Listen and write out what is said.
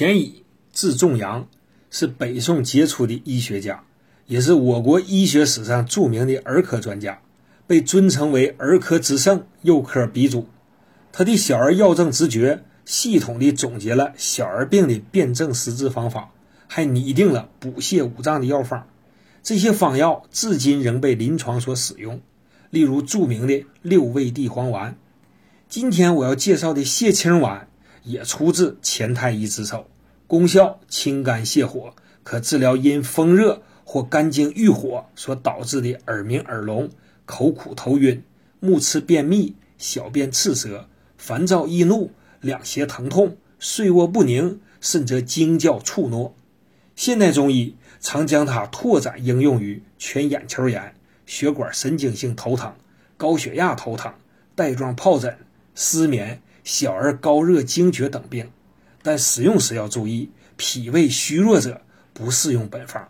钱乙字仲阳，是北宋杰出的医学家，也是我国医学史上著名的儿科专家，被尊称为儿科之圣、幼科鼻祖。他的小儿药证直诀，系统地总结了小儿病的辨证施治方法，还拟定了补泻五脏的药方。这些方药至今仍被临床所使用，例如著名的六味地黄丸。今天我要介绍的泻清丸。也出自钱太医之手，功效清肝泻火，可治疗因风热或肝经郁火所导致的耳鸣、耳聋、口苦、头晕、目赤便秘、小便赤涩、烦躁易怒、两胁疼痛、睡卧不宁，甚至惊叫触诺。现代中医常将它拓展应用于全眼球炎、血管神经性头疼、高血压头疼、带状疱疹、失眠。小儿高热惊厥等病，但使用时要注意，脾胃虚弱者不适用本方。